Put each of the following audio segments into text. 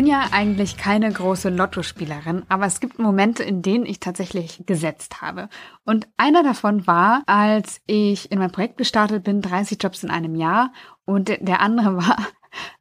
bin ja eigentlich keine große Lottospielerin, aber es gibt Momente, in denen ich tatsächlich gesetzt habe. Und einer davon war, als ich in mein Projekt gestartet bin, 30 Jobs in einem Jahr. Und der andere war,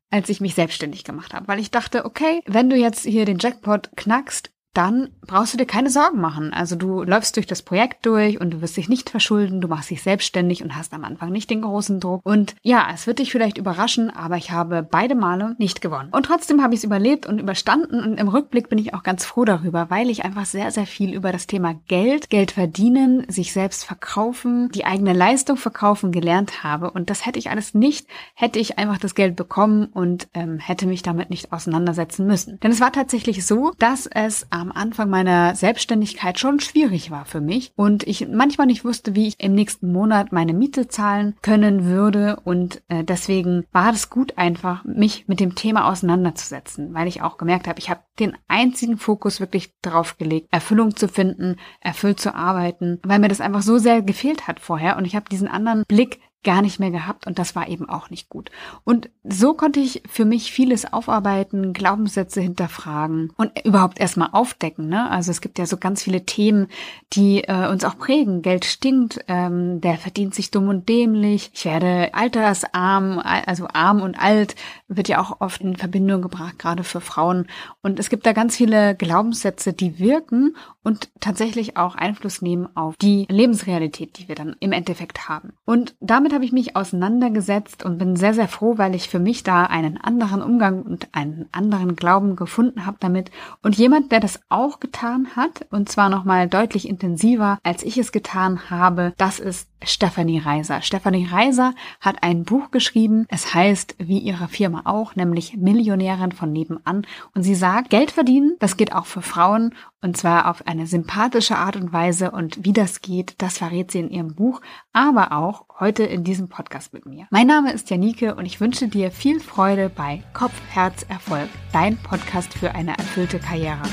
als ich mich selbstständig gemacht habe, weil ich dachte, okay, wenn du jetzt hier den Jackpot knackst, dann brauchst du dir keine Sorgen machen. Also du läufst durch das Projekt durch und du wirst dich nicht verschulden, du machst dich selbstständig und hast am Anfang nicht den großen Druck. Und ja, es wird dich vielleicht überraschen, aber ich habe beide Male nicht gewonnen. Und trotzdem habe ich es überlebt und überstanden und im Rückblick bin ich auch ganz froh darüber, weil ich einfach sehr, sehr viel über das Thema Geld, Geld verdienen, sich selbst verkaufen, die eigene Leistung verkaufen gelernt habe. Und das hätte ich alles nicht, hätte ich einfach das Geld bekommen und ähm, hätte mich damit nicht auseinandersetzen müssen. Denn es war tatsächlich so, dass es am Anfang meiner Selbstständigkeit schon schwierig war für mich und ich manchmal nicht wusste, wie ich im nächsten Monat meine Miete zahlen können würde und äh, deswegen war es gut einfach, mich mit dem Thema auseinanderzusetzen, weil ich auch gemerkt habe, ich habe den einzigen Fokus wirklich drauf gelegt, Erfüllung zu finden, erfüllt zu arbeiten, weil mir das einfach so sehr gefehlt hat vorher und ich habe diesen anderen Blick gar nicht mehr gehabt und das war eben auch nicht gut. Und so konnte ich für mich vieles aufarbeiten, Glaubenssätze hinterfragen und überhaupt erstmal aufdecken. Ne? Also es gibt ja so ganz viele Themen, die äh, uns auch prägen. Geld stinkt, ähm, der verdient sich dumm und dämlich, ich werde altersarm, also arm und alt wird ja auch oft in Verbindung gebracht, gerade für Frauen. Und es gibt da ganz viele Glaubenssätze, die wirken und tatsächlich auch Einfluss nehmen auf die Lebensrealität, die wir dann im Endeffekt haben. Und damit damit habe ich mich auseinandergesetzt und bin sehr, sehr froh, weil ich für mich da einen anderen Umgang und einen anderen Glauben gefunden habe damit. Und jemand, der das auch getan hat, und zwar nochmal deutlich intensiver, als ich es getan habe, das ist Stephanie Reiser. Stephanie Reiser hat ein Buch geschrieben. Es heißt, wie ihre Firma auch, nämlich Millionärin von nebenan. Und sie sagt, Geld verdienen, das geht auch für Frauen und zwar auf eine sympathische Art und Weise. Und wie das geht, das verrät sie in ihrem Buch, aber auch heute in diesem Podcast mit mir. Mein Name ist Janike und ich wünsche dir viel Freude bei Kopf, Herz, Erfolg, dein Podcast für eine erfüllte Karriere.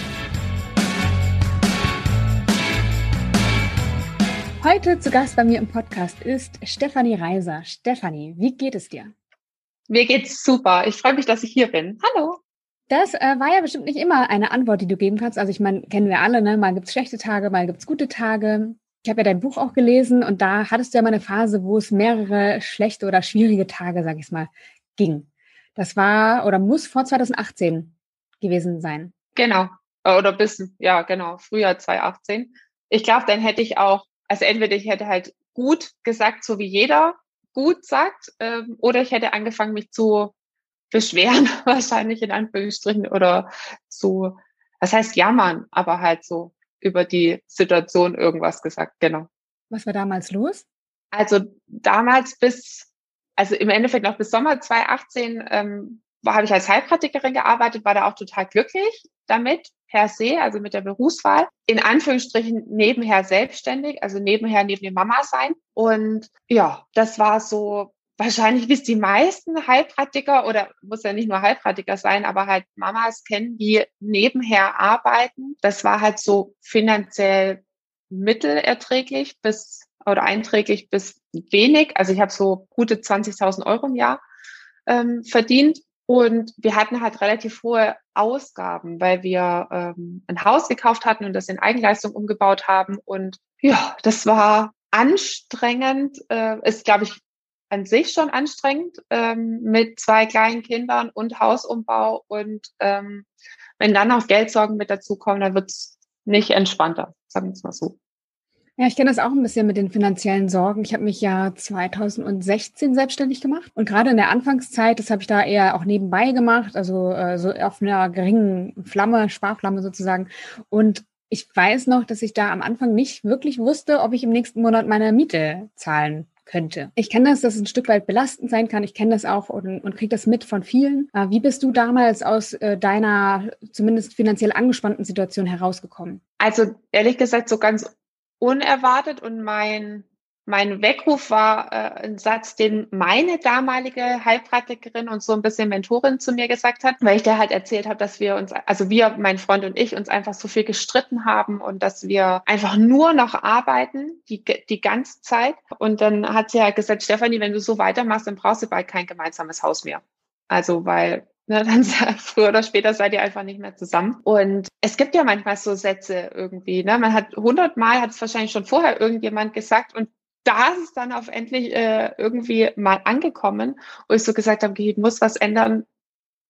Heute zu Gast bei mir im Podcast ist Stefanie Reiser. Stefanie, wie geht es dir? Mir geht's super. Ich freue mich, dass ich hier bin. Hallo. Das äh, war ja bestimmt nicht immer eine Antwort, die du geben kannst. Also ich meine, kennen wir alle, ne? Mal gibt's schlechte Tage, mal gibt's gute Tage. Ich habe ja dein Buch auch gelesen und da hattest du ja mal eine Phase, wo es mehrere schlechte oder schwierige Tage, sag ich mal, ging. Das war oder muss vor 2018 gewesen sein. Genau. Oder bis, ja, genau, Frühjahr 2018. Ich glaube, dann hätte ich auch, also entweder ich hätte halt gut gesagt, so wie jeder gut sagt, ähm, oder ich hätte angefangen, mich zu beschweren, wahrscheinlich in Anführungsstrichen, oder so, das heißt jammern, aber halt so über die Situation irgendwas gesagt, genau. Was war damals los? Also damals bis, also im Endeffekt noch bis Sommer 2018 ähm, habe ich als Heilpraktikerin gearbeitet, war da auch total glücklich damit, per se, also mit der Berufswahl. In Anführungsstrichen nebenher selbstständig, also nebenher neben dem Mama sein. Und ja, das war so wahrscheinlich, wie es die meisten Heilpraktiker oder muss ja nicht nur Heilpraktiker sein, aber halt Mamas kennen, die nebenher arbeiten. Das war halt so finanziell mittelerträglich bis oder einträglich bis wenig. Also ich habe so gute 20.000 Euro im Jahr ähm, verdient. Und wir hatten halt relativ hohe Ausgaben, weil wir ähm, ein Haus gekauft hatten und das in Eigenleistung umgebaut haben. Und ja, das war anstrengend. Äh, ist, glaube ich, an sich schon anstrengend ähm, mit zwei kleinen Kindern und Hausumbau. Und ähm, wenn dann noch Geldsorgen mit dazukommen, dann wird's nicht entspannter, sagen wir es mal so. Ja, ich kenne das auch ein bisschen mit den finanziellen Sorgen. Ich habe mich ja 2016 selbstständig gemacht und gerade in der Anfangszeit, das habe ich da eher auch nebenbei gemacht, also äh, so auf einer geringen Flamme, Sparflamme sozusagen. Und ich weiß noch, dass ich da am Anfang nicht wirklich wusste, ob ich im nächsten Monat meine Miete zahlen könnte. Ich kenne das, dass es ein Stück weit belastend sein kann. Ich kenne das auch und, und kriege das mit von vielen. Äh, wie bist du damals aus äh, deiner zumindest finanziell angespannten Situation herausgekommen? Also ehrlich gesagt so ganz unerwartet und mein mein Weckruf war äh, ein Satz, den meine damalige Heilpraktikerin und so ein bisschen Mentorin zu mir gesagt hat, weil ich der halt erzählt habe, dass wir uns, also wir, mein Freund und ich, uns einfach so viel gestritten haben und dass wir einfach nur noch arbeiten, die, die ganze Zeit. Und dann hat sie halt gesagt, Stefanie, wenn du so weitermachst, dann brauchst du bald kein gemeinsames Haus mehr. Also, weil Ne, dann früher oder später seid ihr einfach nicht mehr zusammen. Und es gibt ja manchmal so Sätze irgendwie. Ne? Man hat hundertmal, hat es wahrscheinlich schon vorher irgendjemand gesagt und da ist es dann auf endlich äh, irgendwie mal angekommen, wo ich so gesagt habe, ich muss was ändern.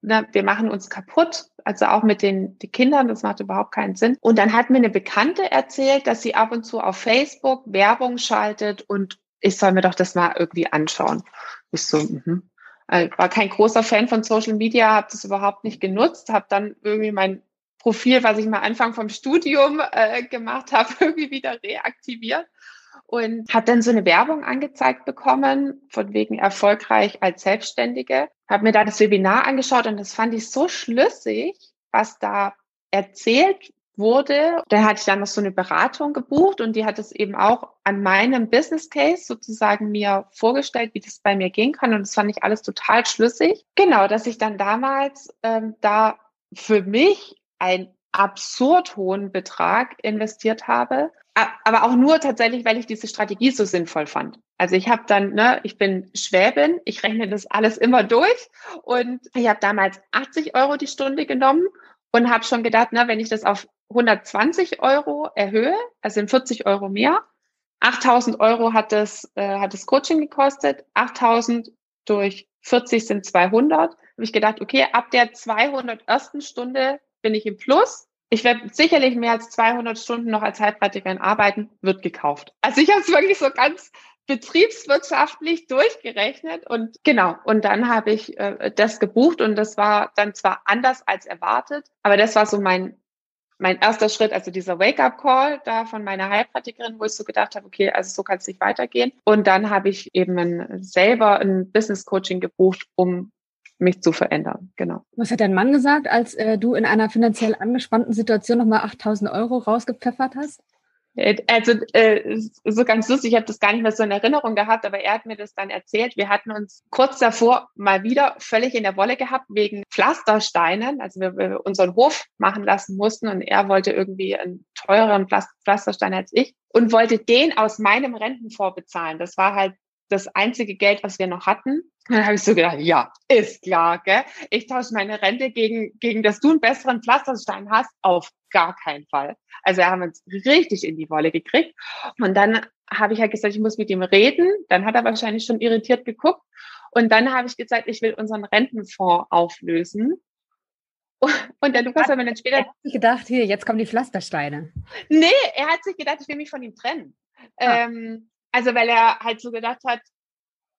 Ne? Wir machen uns kaputt. Also auch mit den, den Kindern, das macht überhaupt keinen Sinn. Und dann hat mir eine Bekannte erzählt, dass sie ab und zu auf Facebook Werbung schaltet und ich soll mir doch das mal irgendwie anschauen. Ich so, mhm. Ich war kein großer Fan von Social Media, habe das überhaupt nicht genutzt, habe dann irgendwie mein Profil, was ich mal Anfang vom Studium äh, gemacht habe, irgendwie wieder reaktiviert und habe dann so eine Werbung angezeigt bekommen, von wegen erfolgreich als Selbstständige. Habe mir da das Webinar angeschaut und das fand ich so schlüssig, was da erzählt wurde. Da hatte ich dann noch so eine Beratung gebucht und die hat es eben auch an meinem Business Case sozusagen mir vorgestellt, wie das bei mir gehen kann. Und das fand ich alles total schlüssig. Genau, dass ich dann damals ähm, da für mich einen absurd hohen Betrag investiert habe, aber auch nur tatsächlich, weil ich diese Strategie so sinnvoll fand. Also ich habe dann, ne, ich bin Schwäbin, ich rechne das alles immer durch und ich habe damals 80 Euro die Stunde genommen und habe schon gedacht, ne, wenn ich das auf 120 Euro erhöhe, also sind 40 Euro mehr. 8000 Euro hat das, äh, hat das Coaching gekostet. 8000 durch 40 sind 200. Habe ich gedacht, okay, ab der 200 ersten Stunde bin ich im Plus. Ich werde sicherlich mehr als 200 Stunden noch als Heilpraktikerin arbeiten, wird gekauft. Also ich habe es wirklich so ganz betriebswirtschaftlich durchgerechnet und genau, und dann habe ich äh, das gebucht und das war dann zwar anders als erwartet, aber das war so mein mein erster Schritt, also dieser Wake-up-Call da von meiner Heilpraktikerin, wo ich so gedacht habe, okay, also so kann es nicht weitergehen. Und dann habe ich eben ein, selber ein Business-Coaching gebucht, um mich zu verändern. Genau. Was hat dein Mann gesagt, als äh, du in einer finanziell angespannten Situation nochmal 8000 Euro rausgepfeffert hast? Äh, also äh, so ganz lustig, ich habe das gar nicht mehr so in Erinnerung gehabt, aber er hat mir das dann erzählt. Wir hatten uns kurz davor mal wieder völlig in der Wolle gehabt wegen Pflastersteinen, also wir, wir unseren Hof machen lassen mussten und er wollte irgendwie einen teureren Pflasterstein als ich und wollte den aus meinem Rentenfonds bezahlen. Das war halt das einzige Geld, was wir noch hatten. Und dann habe ich so gedacht, ja, ist klar, gell? Ich tausche meine Rente gegen, gegen, dass du einen besseren Pflasterstein hast, auf gar keinen Fall. Also wir haben uns richtig in die Wolle gekriegt. Und dann habe ich halt gesagt, ich muss mit ihm reden. Dann hat er wahrscheinlich schon irritiert geguckt. Und dann habe ich gesagt, ich will unseren Rentenfonds auflösen. Und der Lukas hat mir dann später. Er hat sich gedacht, hier, jetzt kommen die Pflastersteine. Nee, er hat sich gedacht, ich will mich von ihm trennen. Ah. Ähm, also, weil er halt so gedacht hat,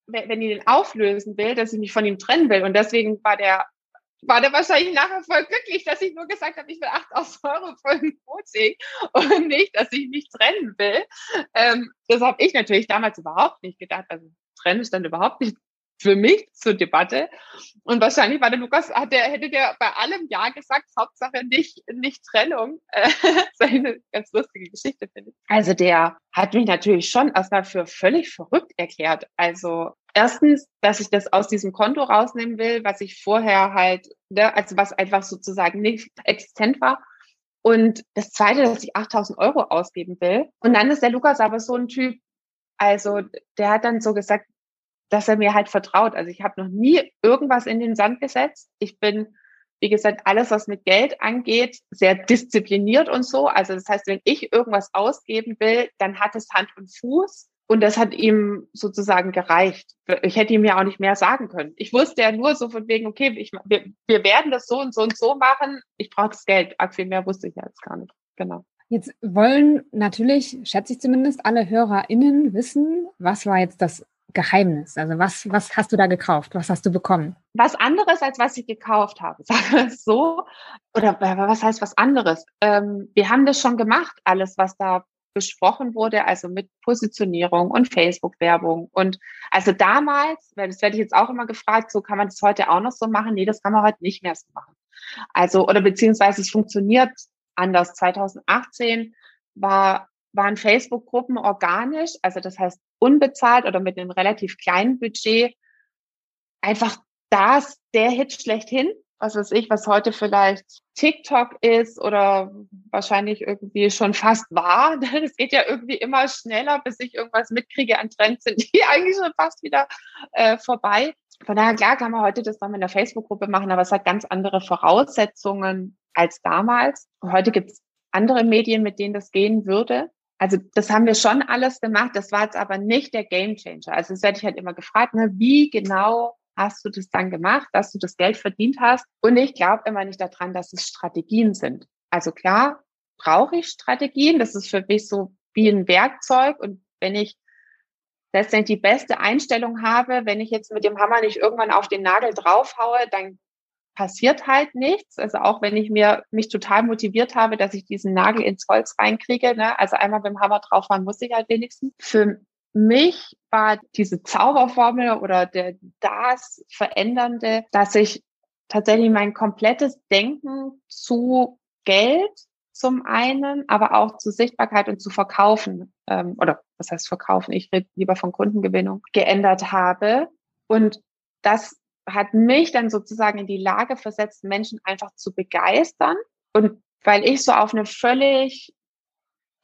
wenn ich den auflösen will, dass ich mich von ihm trennen will. Und deswegen war der, war der wahrscheinlich nachher voll glücklich, dass ich nur gesagt habe, ich will 8000 Euro für ein Coaching und nicht, dass ich mich trennen will. Ähm, das habe ich natürlich damals überhaupt nicht gedacht. Also trennen ist dann überhaupt nicht für mich zur Debatte. Und wahrscheinlich war der Lukas, hat der, hätte der bei allem Ja gesagt, Hauptsache nicht, nicht Trennung. Äh, eine ganz lustige Geschichte, finde ich. Also der hat mich natürlich schon erstmal für völlig verrückt erklärt. Also erstens, dass ich das aus diesem Konto rausnehmen will, was ich vorher halt, ne, also was einfach sozusagen nicht existent war. Und das zweite, dass ich 8000 Euro ausgeben will. Und dann ist der Lukas aber so ein Typ, also der hat dann so gesagt, dass er mir halt vertraut. Also ich habe noch nie irgendwas in den Sand gesetzt. Ich bin, wie gesagt, alles, was mit Geld angeht, sehr diszipliniert und so. Also das heißt, wenn ich irgendwas ausgeben will, dann hat es Hand und Fuß. Und das hat ihm sozusagen gereicht. Ich hätte ihm ja auch nicht mehr sagen können. Ich wusste ja nur so von wegen, okay, ich, wir, wir werden das so und so und so machen. Ich brauche das Geld. Arg viel mehr wusste ich ja jetzt gar nicht. Genau. Jetzt wollen natürlich, schätze ich zumindest, alle HörerInnen wissen, was war jetzt das Geheimnis? Also was, was hast du da gekauft? Was hast du bekommen? Was anderes, als was ich gekauft habe, sagen wir es so. Oder was heißt was anderes? Ähm, wir haben das schon gemacht, alles, was da besprochen wurde, also mit Positionierung und Facebook-Werbung. Und also damals, das werde ich jetzt auch immer gefragt, so kann man das heute auch noch so machen? Nee, das kann man heute nicht mehr so machen. Also, oder beziehungsweise es funktioniert anders. 2018 war waren Facebook-Gruppen organisch, also das heißt unbezahlt oder mit einem relativ kleinen Budget, einfach das der Hit schlechthin. Was weiß ich, was heute vielleicht TikTok ist oder wahrscheinlich irgendwie schon fast war. Es geht ja irgendwie immer schneller, bis ich irgendwas mitkriege an Trends, sind die eigentlich schon fast wieder äh, vorbei. Von daher, klar, kann man heute das dann in der Facebook-Gruppe machen, aber es hat ganz andere Voraussetzungen als damals. Heute gibt es andere Medien, mit denen das gehen würde. Also das haben wir schon alles gemacht. Das war jetzt aber nicht der Gamechanger. Also das werde ich halt immer gefragt, ne, wie genau hast du das dann gemacht, dass du das Geld verdient hast? Und ich glaube immer nicht daran, dass es Strategien sind. Also klar, brauche ich Strategien. Das ist für mich so wie ein Werkzeug. Und wenn ich letztendlich die beste Einstellung habe, wenn ich jetzt mit dem Hammer nicht irgendwann auf den Nagel draufhaue, dann passiert halt nichts. Also auch wenn ich mir mich total motiviert habe, dass ich diesen Nagel ins Holz reinkriege, ne? also einmal beim Hammer draufhauen muss ich halt wenigstens. Für mich war diese Zauberformel oder der das Verändernde, dass ich tatsächlich mein komplettes Denken zu Geld zum einen, aber auch zu Sichtbarkeit und zu Verkaufen ähm, oder was heißt Verkaufen? Ich rede lieber von Kundengewinnung geändert habe und das hat mich dann sozusagen in die Lage versetzt, Menschen einfach zu begeistern und weil ich so auf eine völlig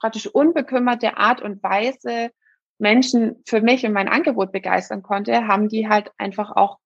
praktisch unbekümmerte Art und Weise Menschen für mich und mein Angebot begeistern konnte, haben die halt einfach auch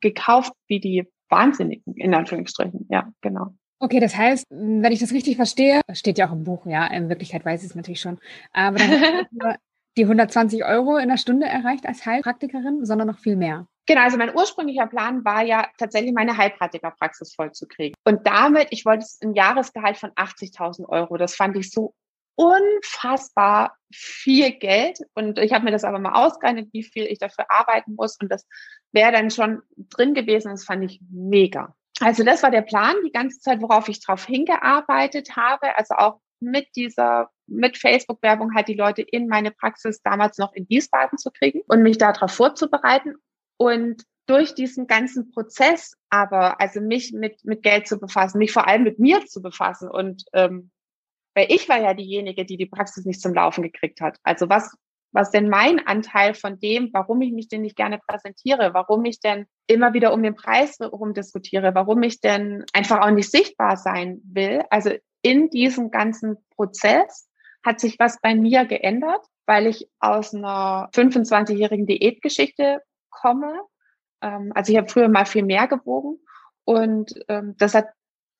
gekauft wie die Wahnsinnigen, in Anführungsstrichen. Ja, genau. Okay, das heißt, wenn ich das richtig verstehe, steht ja auch im Buch, ja, in Wirklichkeit weiß ich es natürlich schon, aber dann die 120 Euro in der Stunde erreicht als Heilpraktikerin, sondern noch viel mehr. Genau, also mein ursprünglicher Plan war ja tatsächlich meine Heilpraktikerpraxis vollzukriegen. Und damit, ich wollte ein Jahresgehalt von 80.000 Euro. Das fand ich so unfassbar viel Geld. Und ich habe mir das aber mal ausgerechnet, wie viel ich dafür arbeiten muss. Und das wäre dann schon drin gewesen. Das fand ich mega. Also das war der Plan die ganze Zeit, worauf ich drauf hingearbeitet habe. Also auch mit dieser, mit Facebook-Werbung halt die Leute in meine Praxis damals noch in Wiesbaden zu kriegen und mich darauf vorzubereiten. Und durch diesen ganzen Prozess aber, also mich mit, mit Geld zu befassen, mich vor allem mit mir zu befassen und ähm, weil ich war ja diejenige, die die Praxis nicht zum Laufen gekriegt hat. Also was, was denn mein Anteil von dem, warum ich mich denn nicht gerne präsentiere, warum ich denn immer wieder um den Preis herum diskutiere, warum ich denn einfach auch nicht sichtbar sein will. Also in diesem ganzen Prozess hat sich was bei mir geändert, weil ich aus einer 25-jährigen Diätgeschichte komme. Ähm, also ich habe früher mal viel mehr gewogen und ähm, das hat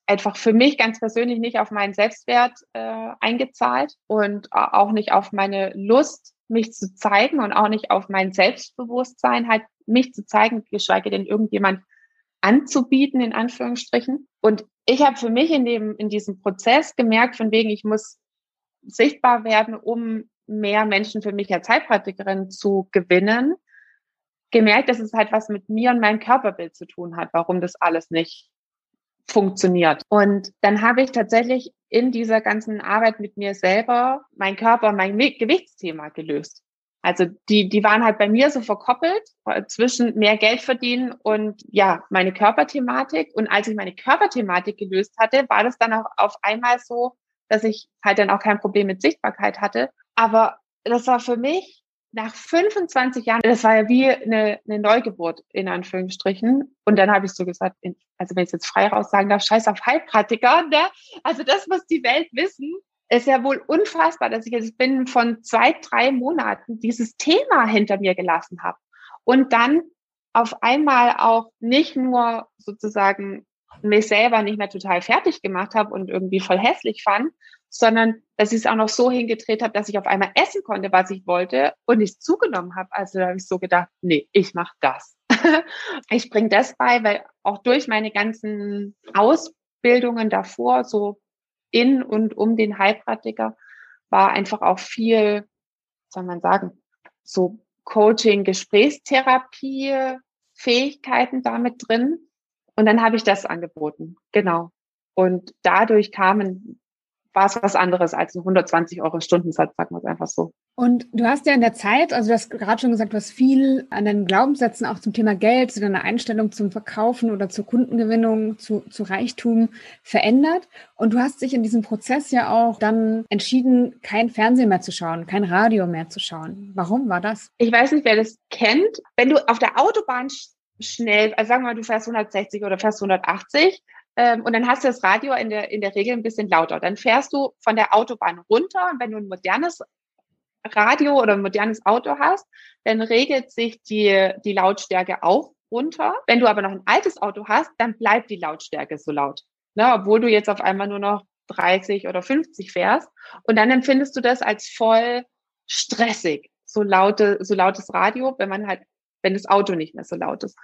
einfach für mich ganz persönlich nicht auf meinen Selbstwert äh, eingezahlt und auch nicht auf meine Lust, mich zu zeigen und auch nicht auf mein Selbstbewusstsein, halt mich zu zeigen, geschweige denn irgendjemand anzubieten, in Anführungsstrichen. Und ich habe für mich in dem, in diesem Prozess gemerkt, von wegen, ich muss sichtbar werden, um mehr Menschen für mich als Heilpraktikerin zu gewinnen, gemerkt, dass es halt was mit mir und meinem Körperbild zu tun hat, warum das alles nicht funktioniert. Und dann habe ich tatsächlich in dieser ganzen Arbeit mit mir selber mein Körper, mein Gewichtsthema gelöst. Also die, die waren halt bei mir so verkoppelt äh, zwischen mehr Geld verdienen und ja, meine Körperthematik. Und als ich meine Körperthematik gelöst hatte, war das dann auch auf einmal so, dass ich halt dann auch kein Problem mit Sichtbarkeit hatte. Aber das war für mich nach 25 Jahren, das war ja wie eine, eine Neugeburt in Anführungsstrichen. Und dann habe ich so gesagt, also wenn ich jetzt frei raus sagen darf, scheiß auf Heilpraktiker, ne? Also das muss die Welt wissen. Ist ja wohl unfassbar, dass ich jetzt binnen von zwei, drei Monaten dieses Thema hinter mir gelassen habe. Und dann auf einmal auch nicht nur sozusagen mich selber nicht mehr total fertig gemacht habe und irgendwie voll hässlich fand, sondern dass ich es auch noch so hingedreht habe, dass ich auf einmal essen konnte, was ich wollte und nicht zugenommen habe. Also da habe ich so gedacht, nee, ich mache das. ich bringe das bei, weil auch durch meine ganzen Ausbildungen davor, so in und um den Heilpraktiker, war einfach auch viel, soll man sagen, so Coaching, Gesprächstherapie, Fähigkeiten damit drin. Und dann habe ich das angeboten. Genau. Und dadurch kamen war es was anderes als ein 120 Euro Stundensatz, sagen wir es einfach so. Und du hast ja in der Zeit, also du hast gerade schon gesagt, du hast viel an deinen Glaubenssätzen auch zum Thema Geld, zu deiner Einstellung zum Verkaufen oder zur Kundengewinnung, zu, zu Reichtum verändert. Und du hast dich in diesem Prozess ja auch dann entschieden, kein Fernsehen mehr zu schauen, kein Radio mehr zu schauen. Warum war das? Ich weiß nicht, wer das kennt. Wenn du auf der Autobahn schnell, also sagen wir mal, du fährst 160 oder fährst 180 ähm, und dann hast du das Radio in der, in der Regel ein bisschen lauter. Dann fährst du von der Autobahn runter und wenn du ein modernes Radio oder ein modernes Auto hast, dann regelt sich die, die Lautstärke auch runter. Wenn du aber noch ein altes Auto hast, dann bleibt die Lautstärke so laut. Ne, obwohl du jetzt auf einmal nur noch 30 oder 50 fährst. Und dann empfindest du das als voll stressig, so laute, so lautes Radio, wenn man halt, wenn das Auto nicht mehr so laut ist.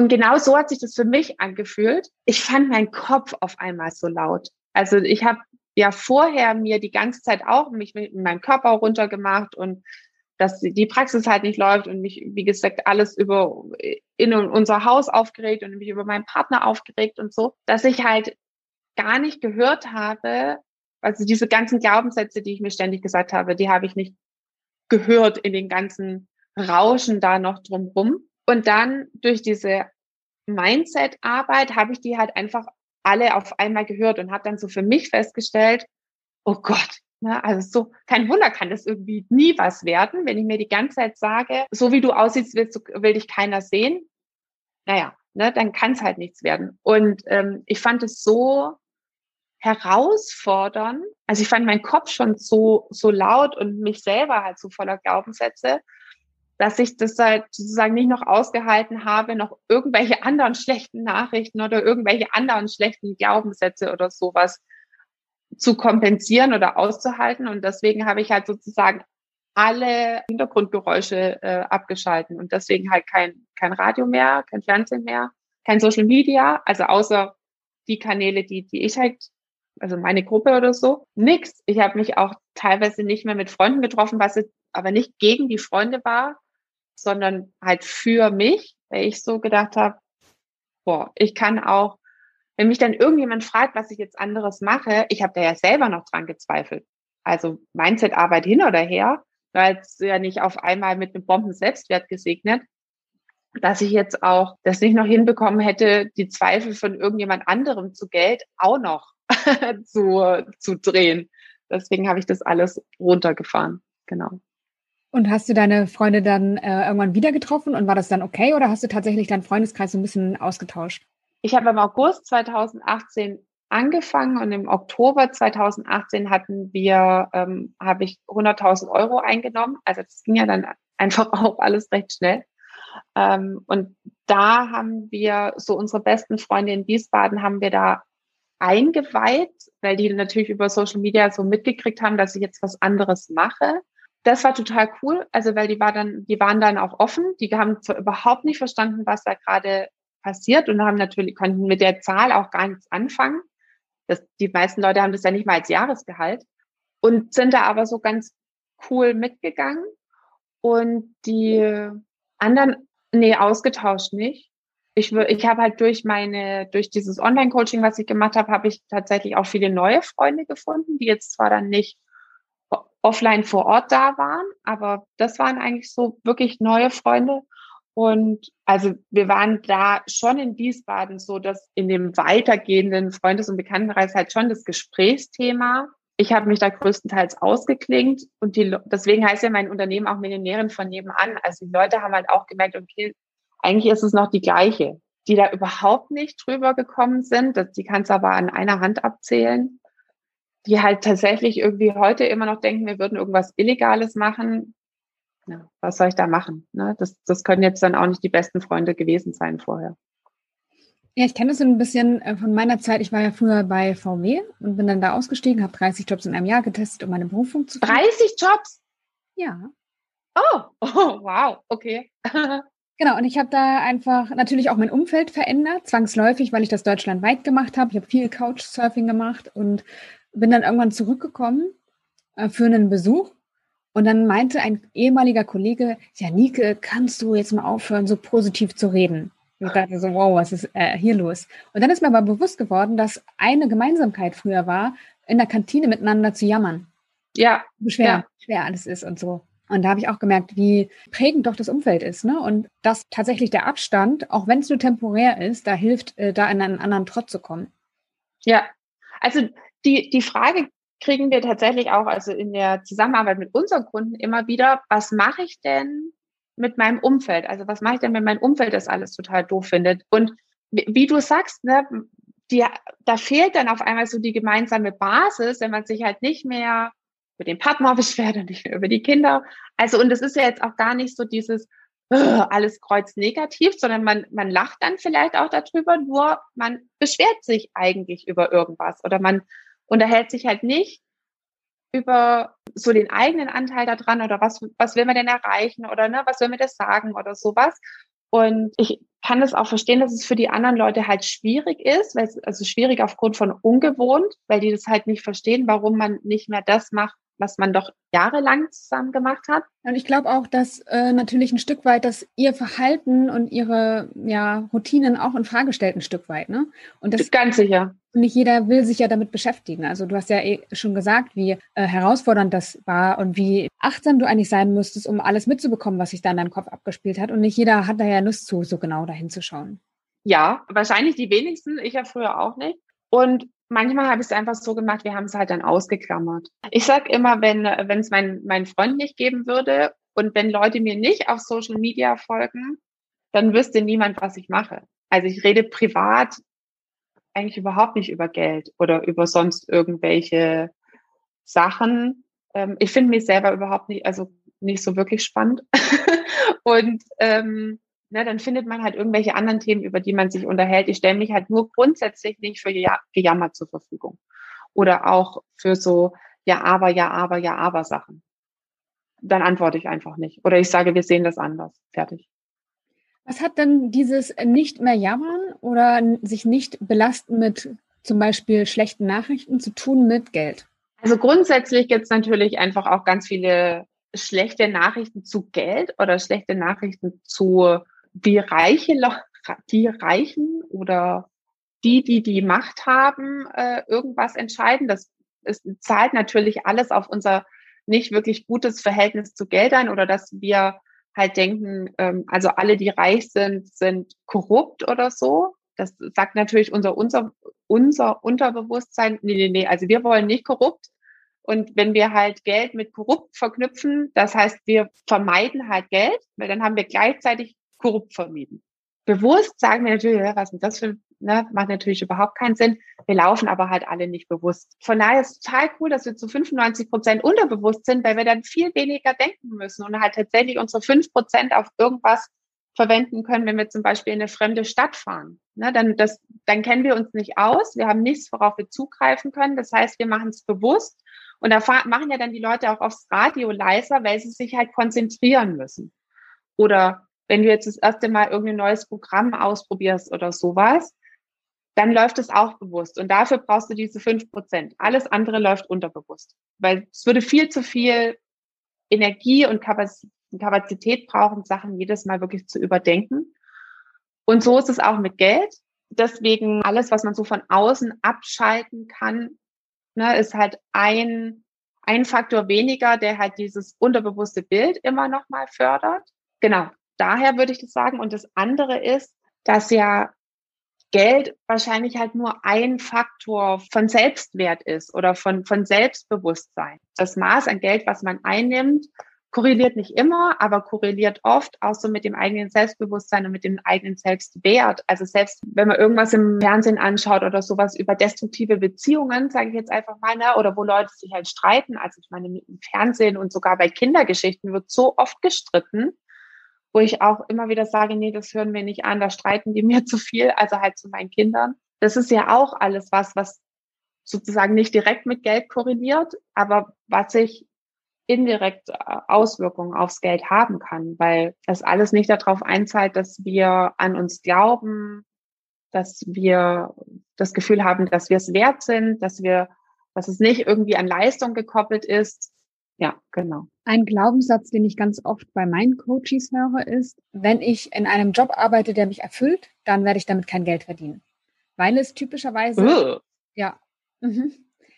Und genau so hat sich das für mich angefühlt. Ich fand meinen Kopf auf einmal so laut. Also ich habe ja vorher mir die ganze Zeit auch mich mit meinem Körper runtergemacht und dass die Praxis halt nicht läuft und mich, wie gesagt, alles über in unser Haus aufgeregt und mich über meinen Partner aufgeregt und so, dass ich halt gar nicht gehört habe, also diese ganzen Glaubenssätze, die ich mir ständig gesagt habe, die habe ich nicht gehört in den ganzen Rauschen da noch drumrum. Und dann durch diese Mindset-Arbeit habe ich die halt einfach alle auf einmal gehört und habe dann so für mich festgestellt, oh Gott, ne, also so, kein Wunder kann das irgendwie nie was werden, wenn ich mir die ganze Zeit sage, so wie du aussiehst, willst du, will dich keiner sehen. Naja, ne, dann kann es halt nichts werden. Und ähm, ich fand es so herausfordernd. Also ich fand meinen Kopf schon so, so laut und mich selber halt so voller Glaubenssätze, dass ich das halt sozusagen nicht noch ausgehalten habe, noch irgendwelche anderen schlechten Nachrichten oder irgendwelche anderen schlechten Glaubenssätze oder sowas zu kompensieren oder auszuhalten. Und deswegen habe ich halt sozusagen alle Hintergrundgeräusche äh, abgeschalten und deswegen halt kein, kein Radio mehr, kein Fernsehen mehr, kein Social Media, also außer die Kanäle, die, die ich halt, also meine Gruppe oder so, nix. Ich habe mich auch teilweise nicht mehr mit Freunden getroffen, was aber nicht gegen die Freunde war, sondern halt für mich, weil ich so gedacht habe, boah, ich kann auch, wenn mich dann irgendjemand fragt, was ich jetzt anderes mache, ich habe da ja selber noch dran gezweifelt. Also Mindset-Arbeit hin oder her, weil es ja nicht auf einmal mit einem Bomben-Selbstwert gesegnet, dass ich jetzt auch das nicht noch hinbekommen hätte, die Zweifel von irgendjemand anderem zu Geld auch noch zu, zu drehen. Deswegen habe ich das alles runtergefahren. Genau. Und hast du deine Freunde dann äh, irgendwann wieder getroffen und war das dann okay oder hast du tatsächlich deinen Freundeskreis so ein bisschen ausgetauscht? Ich habe im August 2018 angefangen und im Oktober 2018 hatten wir, ähm, habe ich 100.000 Euro eingenommen. Also das ging ja dann einfach auch alles recht schnell. Ähm, und da haben wir so unsere besten Freunde in Wiesbaden haben wir da eingeweiht, weil die natürlich über Social Media so mitgekriegt haben, dass ich jetzt was anderes mache das war total cool. Also, weil die war dann, die waren dann auch offen. Die haben zwar überhaupt nicht verstanden, was da gerade passiert und haben natürlich, konnten mit der Zahl auch gar nichts anfangen. Das, die meisten Leute haben das ja nicht mal als Jahresgehalt und sind da aber so ganz cool mitgegangen. Und die anderen, nee, ausgetauscht nicht. Ich, ich habe halt durch meine, durch dieses Online-Coaching, was ich gemacht habe, habe ich tatsächlich auch viele neue Freunde gefunden, die jetzt zwar dann nicht offline vor Ort da waren. Aber das waren eigentlich so wirklich neue Freunde. Und also wir waren da schon in Wiesbaden so, dass in dem weitergehenden Freundes- und Bekanntenkreis halt schon das Gesprächsthema. Ich habe mich da größtenteils ausgeklingt und die, deswegen heißt ja mein Unternehmen auch Millionärin von nebenan. Also die Leute haben halt auch gemerkt, okay, eigentlich ist es noch die gleiche, die da überhaupt nicht drüber gekommen sind. Das, die kannst aber an einer Hand abzählen die halt tatsächlich irgendwie heute immer noch denken, wir würden irgendwas Illegales machen. Ja, was soll ich da machen? Ne? Das, das können jetzt dann auch nicht die besten Freunde gewesen sein vorher. Ja, ich kenne das so ein bisschen äh, von meiner Zeit. Ich war ja früher bei VW und bin dann da ausgestiegen, habe 30 Jobs in einem Jahr getestet, um meine Berufung zu finden. 30 Jobs? Ja. Oh, oh wow, okay. Genau, und ich habe da einfach natürlich auch mein Umfeld verändert, zwangsläufig, weil ich das deutschlandweit gemacht habe. Ich habe viel Couchsurfing gemacht und bin dann irgendwann zurückgekommen äh, für einen Besuch und dann meinte ein ehemaliger Kollege, ja, Nike, kannst du jetzt mal aufhören, so positiv zu reden? Und ich dachte so, wow, was ist äh, hier los? Und dann ist mir aber bewusst geworden, dass eine Gemeinsamkeit früher war, in der Kantine miteinander zu jammern. Ja. Wie schwer, ja. schwer alles ist und so. Und da habe ich auch gemerkt, wie prägend doch das Umfeld ist. Ne? Und dass tatsächlich der Abstand, auch wenn es nur temporär ist, da hilft, äh, da in einen anderen Trott zu kommen. Ja, also die, die Frage kriegen wir tatsächlich auch, also in der Zusammenarbeit mit unseren Kunden immer wieder, was mache ich denn, mit meinem Umfeld? Also was mache ich denn, wenn mein Umfeld das alles total doof findet? Und wie, du sagst, ne, die, da fehlt dann auf einmal so die gemeinsame Basis, wenn man sich halt nicht mehr über den Partner beschwert und nicht mehr über die Kinder. Also, und es ist ja jetzt auch gar nicht so dieses, alles kreuz negativ, sondern man, man lacht dann vielleicht auch darüber, nur man beschwert sich eigentlich über irgendwas oder man unterhält sich halt nicht über so den eigenen Anteil daran oder was, was will man denn erreichen oder ne, was will man das sagen oder sowas. Und ich kann das auch verstehen, dass es für die anderen Leute halt schwierig ist, weil es also schwierig aufgrund von ungewohnt, weil die das halt nicht verstehen, warum man nicht mehr das macht, was man doch jahrelang zusammen gemacht hat. Und ich glaube auch, dass äh, natürlich ein Stück weit, dass ihr Verhalten und ihre ja, Routinen auch in Frage stellt, ein Stück weit. Ne? Und das ganz sicher. Nicht jeder will sich ja damit beschäftigen. Also du hast ja eh schon gesagt, wie äh, herausfordernd das war und wie achtsam du eigentlich sein müsstest, um alles mitzubekommen, was sich da in deinem Kopf abgespielt hat. Und nicht jeder hat da ja Lust zu, so genau dahin zu schauen. Ja, wahrscheinlich die wenigsten. Ich ja früher auch nicht. Und manchmal habe ich es einfach so gemacht, wir haben es halt dann ausgeklammert. Ich sag immer, wenn wenn es mein, mein Freund nicht geben würde und wenn Leute mir nicht auf Social Media folgen, dann wüsste niemand, was ich mache. Also ich rede privat eigentlich überhaupt nicht über Geld oder über sonst irgendwelche Sachen. Ähm, ich finde mich selber überhaupt nicht, also nicht so wirklich spannend. und ähm, ne, dann findet man halt irgendwelche anderen Themen, über die man sich unterhält. Ich stelle mich halt nur grundsätzlich nicht für Gejammer zur Verfügung. Oder auch für so, ja, aber, ja, aber, ja, aber Sachen. Dann antworte ich einfach nicht. Oder ich sage, wir sehen das anders. Fertig. Was hat denn dieses nicht mehr jammern oder sich nicht belasten mit zum Beispiel schlechten Nachrichten zu tun mit Geld? Also grundsätzlich gibt es natürlich einfach auch ganz viele schlechte Nachrichten zu Geld oder schlechte Nachrichten zu wie Reiche, die Reichen oder die, die die Macht haben, äh, irgendwas entscheiden. Das es zahlt natürlich alles auf unser nicht wirklich gutes Verhältnis zu Geld ein oder dass wir halt denken, ähm, also alle, die reich sind, sind korrupt oder so. Das sagt natürlich unser, unser, unser Unterbewusstsein, nee, nee, nee, also wir wollen nicht korrupt. Und wenn wir halt Geld mit korrupt verknüpfen, das heißt, wir vermeiden halt Geld, weil dann haben wir gleichzeitig korrupt vermieden. Bewusst sagen wir natürlich, was ist das für, ne, macht natürlich überhaupt keinen Sinn. Wir laufen aber halt alle nicht bewusst. Von daher ist es total cool, dass wir zu 95 Prozent unterbewusst sind, weil wir dann viel weniger denken müssen und halt tatsächlich unsere fünf Prozent auf irgendwas verwenden können, wenn wir zum Beispiel in eine fremde Stadt fahren. Ne, dann, das, dann kennen wir uns nicht aus, wir haben nichts, worauf wir zugreifen können. Das heißt, wir machen es bewusst. Und da machen ja dann die Leute auch aufs Radio leiser, weil sie sich halt konzentrieren müssen. Oder wenn du jetzt das erste Mal irgendein neues Programm ausprobierst oder sowas, dann läuft es auch bewusst. Und dafür brauchst du diese fünf Prozent. Alles andere läuft unterbewusst. Weil es würde viel zu viel Energie und Kapazität brauchen, Sachen jedes Mal wirklich zu überdenken. Und so ist es auch mit Geld. Deswegen alles, was man so von außen abschalten kann, ne, ist halt ein, ein Faktor weniger, der halt dieses unterbewusste Bild immer noch mal fördert. Genau daher würde ich das sagen. Und das andere ist, dass ja Geld wahrscheinlich halt nur ein Faktor von Selbstwert ist oder von, von Selbstbewusstsein. Das Maß an Geld, was man einnimmt, korreliert nicht immer, aber korreliert oft auch so mit dem eigenen Selbstbewusstsein und mit dem eigenen Selbstwert. Also selbst wenn man irgendwas im Fernsehen anschaut oder sowas über destruktive Beziehungen, sage ich jetzt einfach mal, ne, oder wo Leute sich halt streiten. Also ich meine, im Fernsehen und sogar bei Kindergeschichten wird so oft gestritten wo ich auch immer wieder sage, nee, das hören wir nicht an, da streiten die mir zu viel, also halt zu meinen Kindern. Das ist ja auch alles was, was sozusagen nicht direkt mit Geld korreliert, aber was sich indirekt äh, Auswirkungen aufs Geld haben kann, weil das alles nicht darauf einzahlt, dass wir an uns glauben, dass wir das Gefühl haben, dass wir es wert sind, dass wir, dass es nicht irgendwie an Leistung gekoppelt ist, ja, genau. Ein Glaubenssatz, den ich ganz oft bei meinen Coaches höre, ist, wenn ich in einem Job arbeite, der mich erfüllt, dann werde ich damit kein Geld verdienen. Weil es typischerweise, uh. ja, mhm.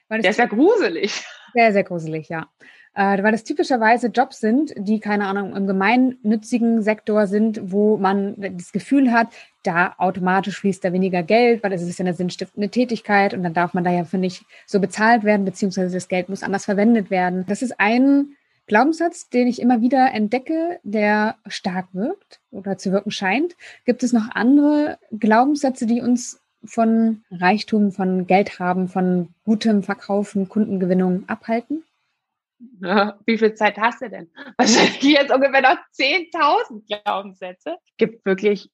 Weil es der ist ja gruselig. Sehr, sehr gruselig, ja äh, weil das typischerweise Jobs sind, die, keine Ahnung, im gemeinnützigen Sektor sind, wo man das Gefühl hat, da automatisch fließt da weniger Geld, weil es ist ja eine sinnstiftende Tätigkeit und dann darf man da ja, finde ich, so bezahlt werden, beziehungsweise das Geld muss anders verwendet werden. Das ist ein Glaubenssatz, den ich immer wieder entdecke, der stark wirkt oder zu wirken scheint. Gibt es noch andere Glaubenssätze, die uns von Reichtum, von Geld haben, von gutem Verkaufen, Kundengewinnung abhalten? Wie viel Zeit hast du denn? Wahrscheinlich jetzt ungefähr noch 10.000 Glaubenssätze. Es gibt wirklich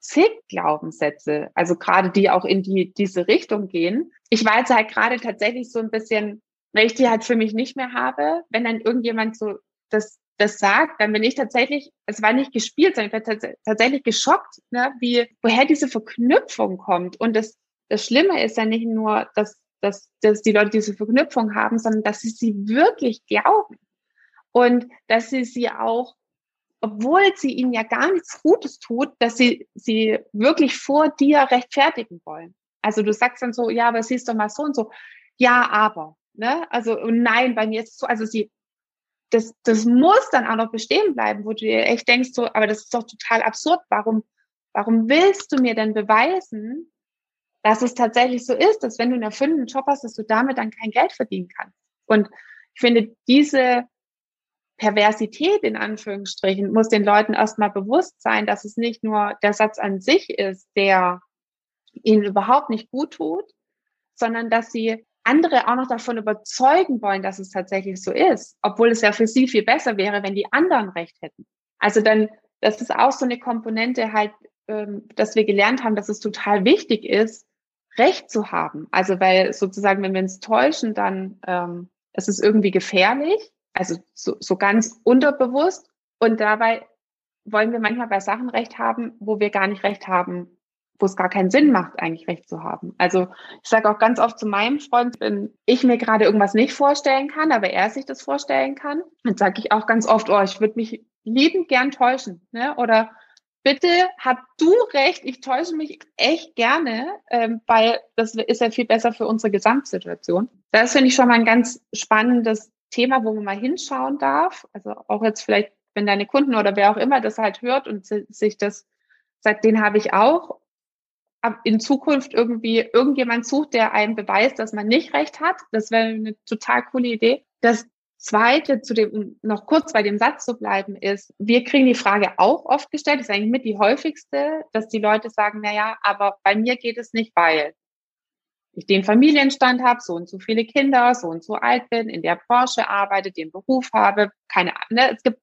zig Glaubenssätze, also gerade die auch in die, diese Richtung gehen. Ich weiß halt gerade tatsächlich so ein bisschen, wenn ich die halt für mich nicht mehr habe, wenn dann irgendjemand so das, das sagt, dann bin ich tatsächlich, es war nicht gespielt, sondern ich war tatsächlich geschockt, ne, wie, woher diese Verknüpfung kommt. Und das, das Schlimme ist ja nicht nur, dass, dass, dass die Leute diese Verknüpfung haben, sondern dass sie sie wirklich glauben. Und dass sie sie auch obwohl sie ihnen ja gar nichts Gutes tut, dass sie sie wirklich vor dir rechtfertigen wollen. Also du sagst dann so, ja, aber siehst doch mal so und so. Ja, aber, ne? Also und nein, bei mir ist es so, also sie das das muss dann auch noch bestehen bleiben, wo du dir echt denkst so, aber das ist doch total absurd. Warum warum willst du mir denn beweisen, dass es tatsächlich so ist, dass wenn du einen erfüllenden Job hast, dass du damit dann kein Geld verdienen kannst? Und ich finde diese Perversität in Anführungsstrichen muss den Leuten erstmal bewusst sein, dass es nicht nur der Satz an sich ist, der ihnen überhaupt nicht gut tut, sondern dass sie andere auch noch davon überzeugen wollen, dass es tatsächlich so ist, obwohl es ja für sie viel besser wäre, wenn die anderen recht hätten. Also dann, das ist auch so eine Komponente halt, ähm, dass wir gelernt haben, dass es total wichtig ist, Recht zu haben. Also weil sozusagen, wenn wir uns täuschen, dann ähm, ist es irgendwie gefährlich also so, so ganz unterbewusst. Und dabei wollen wir manchmal bei Sachen recht haben, wo wir gar nicht recht haben, wo es gar keinen Sinn macht, eigentlich recht zu haben. Also ich sage auch ganz oft zu meinem Freund, wenn ich mir gerade irgendwas nicht vorstellen kann, aber er sich das vorstellen kann, dann sage ich auch ganz oft, oh, ich würde mich liebend gern täuschen. Ne? Oder bitte hab du recht, ich täusche mich echt gerne, ähm, weil das ist ja viel besser für unsere Gesamtsituation. Das finde ich schon mal ein ganz spannendes Thema, wo man mal hinschauen darf. Also auch jetzt vielleicht, wenn deine Kunden oder wer auch immer das halt hört und sich das sagt, den habe ich auch. In Zukunft irgendwie irgendjemand sucht, der einem beweist, dass man nicht recht hat. Das wäre eine total coole Idee. Das Zweite, zu dem, noch kurz bei dem Satz zu bleiben, ist, wir kriegen die Frage auch oft gestellt, das ist eigentlich mit die häufigste, dass die Leute sagen, na ja, aber bei mir geht es nicht, weil ich den Familienstand habe, so und so viele Kinder, so und so alt bin, in der Branche arbeite, den Beruf habe, keine Ahnung. Ne? Es gibt,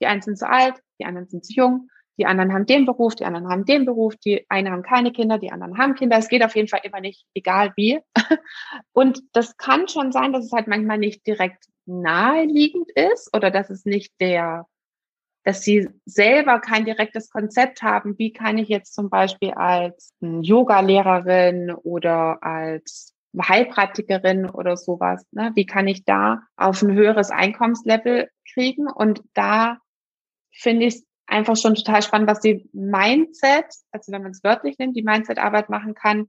die einen sind zu alt, die anderen sind zu jung, die anderen haben den Beruf, die anderen haben den Beruf, die einen haben keine Kinder, die anderen haben Kinder. Es geht auf jeden Fall immer nicht, egal wie. Und das kann schon sein, dass es halt manchmal nicht direkt naheliegend ist oder dass es nicht der dass sie selber kein direktes Konzept haben, wie kann ich jetzt zum Beispiel als Yoga-Lehrerin oder als Heilpraktikerin oder sowas, ne, wie kann ich da auf ein höheres Einkommenslevel kriegen? Und da finde ich es einfach schon total spannend, was die Mindset, also wenn man es wörtlich nimmt, die Mindset-Arbeit machen kann,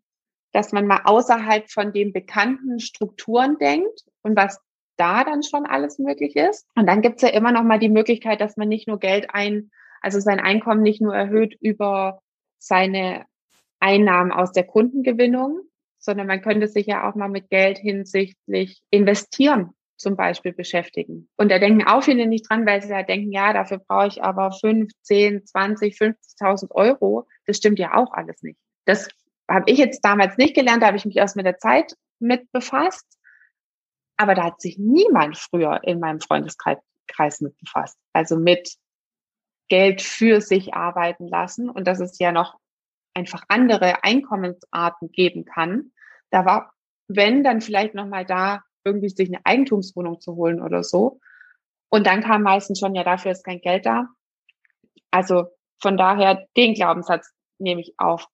dass man mal außerhalb von den bekannten Strukturen denkt und was da dann schon alles möglich ist. Und dann gibt's ja immer noch mal die Möglichkeit, dass man nicht nur Geld ein, also sein Einkommen nicht nur erhöht über seine Einnahmen aus der Kundengewinnung, sondern man könnte sich ja auch mal mit Geld hinsichtlich investieren zum Beispiel beschäftigen. Und da denken auch viele nicht dran, weil sie halt denken, ja, dafür brauche ich aber 5, 10, 20, 50.000 Euro. Das stimmt ja auch alles nicht. Das habe ich jetzt damals nicht gelernt, da habe ich mich erst mit der Zeit mit befasst. Aber da hat sich niemand früher in meinem Freundeskreis mit befasst. Also mit Geld für sich arbeiten lassen und dass es ja noch einfach andere Einkommensarten geben kann. Da war, wenn, dann vielleicht nochmal da irgendwie sich eine Eigentumswohnung zu holen oder so. Und dann kam meistens schon, ja, dafür ist kein Geld da. Also von daher, den Glaubenssatz nehme ich auf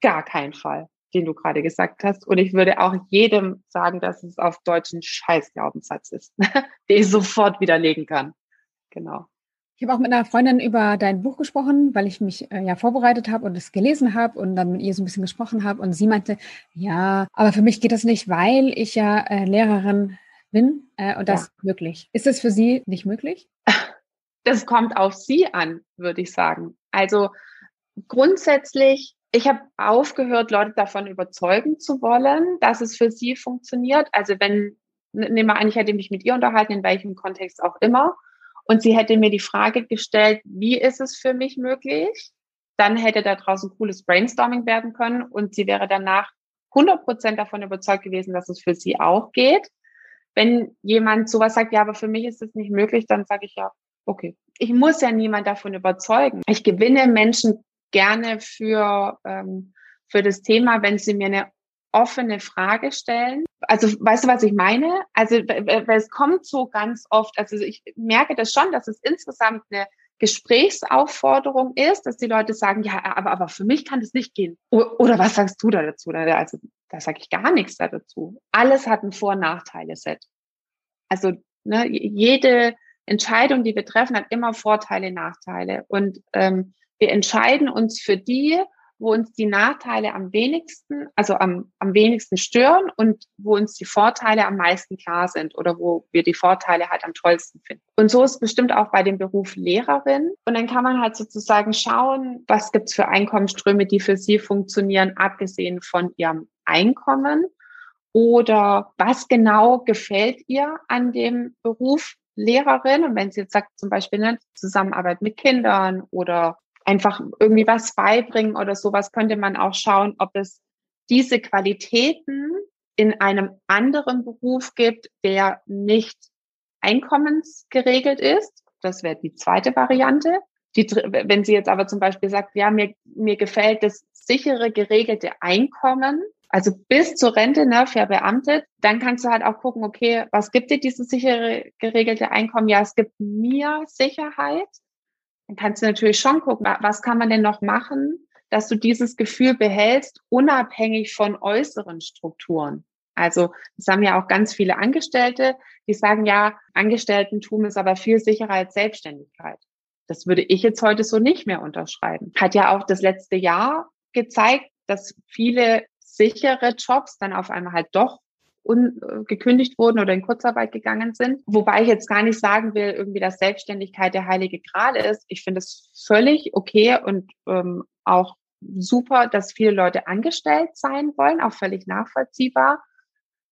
gar keinen Fall den du gerade gesagt hast. Und ich würde auch jedem sagen, dass es auf Deutsch ein Scheißglaubenssatz ist, den ich sofort widerlegen kann. Genau. Ich habe auch mit einer Freundin über dein Buch gesprochen, weil ich mich äh, ja vorbereitet habe und es gelesen habe und dann mit ihr so ein bisschen gesprochen habe. Und sie meinte, ja, aber für mich geht das nicht, weil ich ja äh, Lehrerin bin äh, und das ja. möglich. Ist das für Sie nicht möglich? Das kommt auf Sie an, würde ich sagen. Also grundsätzlich ich habe aufgehört, Leute davon überzeugen zu wollen, dass es für sie funktioniert. Also wenn nehme an, ich hätte mich mit ihr unterhalten, in welchem Kontext auch immer. Und sie hätte mir die Frage gestellt, wie ist es für mich möglich? Dann hätte da draußen cooles Brainstorming werden können und sie wäre danach 100 Prozent davon überzeugt gewesen, dass es für sie auch geht. Wenn jemand sowas sagt, ja, aber für mich ist es nicht möglich, dann sage ich ja, okay. Ich muss ja niemand davon überzeugen. Ich gewinne Menschen gerne für, ähm, für das Thema, wenn sie mir eine offene Frage stellen. Also weißt du, was ich meine? Also es kommt so ganz oft, also ich merke das schon, dass es insgesamt eine Gesprächsaufforderung ist, dass die Leute sagen, ja, aber, aber für mich kann das nicht gehen. Oder was sagst du da dazu? Also da sage ich gar nichts da dazu. Alles hat ein Vor- und Nachteile-Set. Also ne, jede Entscheidung, die wir treffen, hat immer Vorteile, Nachteile. Und ähm, wir entscheiden uns für die, wo uns die Nachteile am wenigsten, also am, am wenigsten stören und wo uns die Vorteile am meisten klar sind oder wo wir die Vorteile halt am tollsten finden. Und so ist bestimmt auch bei dem Beruf Lehrerin. Und dann kann man halt sozusagen schauen, was gibt's für Einkommensströme, die für sie funktionieren, abgesehen von ihrem Einkommen. Oder was genau gefällt ihr an dem Beruf Lehrerin? Und wenn sie jetzt sagt, zum Beispiel eine Zusammenarbeit mit Kindern oder einfach irgendwie was beibringen oder sowas, könnte man auch schauen, ob es diese Qualitäten in einem anderen Beruf gibt, der nicht einkommensgeregelt ist. Das wäre die zweite Variante. Die, wenn sie jetzt aber zum Beispiel sagt, ja, mir, mir gefällt das sichere, geregelte Einkommen, also bis zur Rente, ne, verbeamtet, dann kannst du halt auch gucken, okay, was gibt dir dieses sichere, geregelte Einkommen? Ja, es gibt mir Sicherheit kannst du natürlich schon gucken, was kann man denn noch machen, dass du dieses Gefühl behältst, unabhängig von äußeren Strukturen. Also das haben ja auch ganz viele Angestellte, die sagen, ja, Angestelltentum ist aber viel sicherer als Selbstständigkeit. Das würde ich jetzt heute so nicht mehr unterschreiben. Hat ja auch das letzte Jahr gezeigt, dass viele sichere Jobs dann auf einmal halt doch un, äh, gekündigt wurden oder in Kurzarbeit gegangen sind. Wobei ich jetzt gar nicht sagen will, irgendwie, dass Selbstständigkeit der heilige Gral ist. Ich finde es völlig okay und ähm, auch super, dass viele Leute angestellt sein wollen, auch völlig nachvollziehbar.